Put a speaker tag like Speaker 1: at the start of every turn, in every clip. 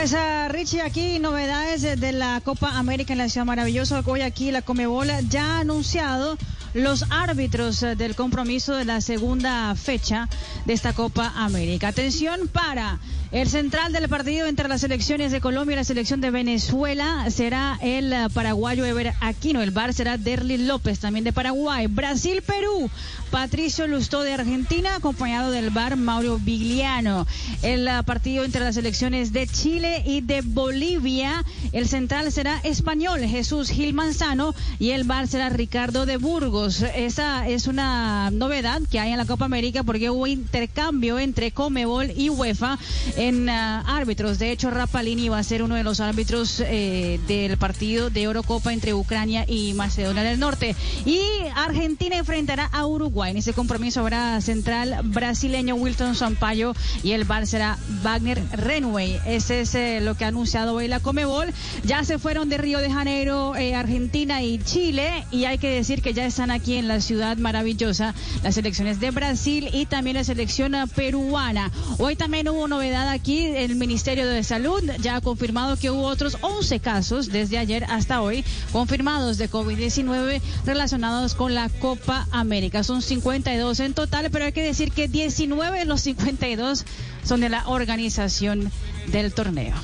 Speaker 1: Pues uh, Richie, aquí novedades de la Copa América en la Ciudad Maravillosa. Hoy aquí la Comebola ya ha anunciado los árbitros del compromiso de la segunda fecha de esta Copa América. Atención para el central del partido entre las selecciones de Colombia y la selección de Venezuela será el paraguayo Ever Aquino. El bar será Derly López, también de Paraguay. Brasil-Perú, Patricio Lustó de Argentina, acompañado del bar Mauro Vigliano. El partido entre las selecciones de Chile y de Bolivia, el central será español Jesús Gil Manzano y el bar será Ricardo de Burgos. Esa es una novedad que hay en la Copa América porque hubo intercambio entre Comebol y UEFA en uh, árbitros. De hecho, Rapalini va a ser uno de los árbitros eh, del partido de Eurocopa entre Ucrania y Macedonia del Norte. Y Argentina enfrentará a Uruguay. En ese compromiso habrá central brasileño Wilton Sampaio y el bar será Wagner Renway. Ese es eh, lo que ha anunciado hoy la Comebol. Ya se fueron de Río de Janeiro, eh, Argentina y Chile y hay que decir que ya están aquí en la ciudad maravillosa las selecciones de Brasil y también la selección peruana. Hoy también hubo novedad aquí, el Ministerio de Salud ya ha confirmado que hubo otros 11 casos desde ayer hasta hoy confirmados de COVID-19 relacionados con la Copa América. Son 52 en total, pero hay que decir que 19 de los 52 son de la organización del torneo.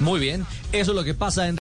Speaker 2: Muy bien, eso es lo que pasa en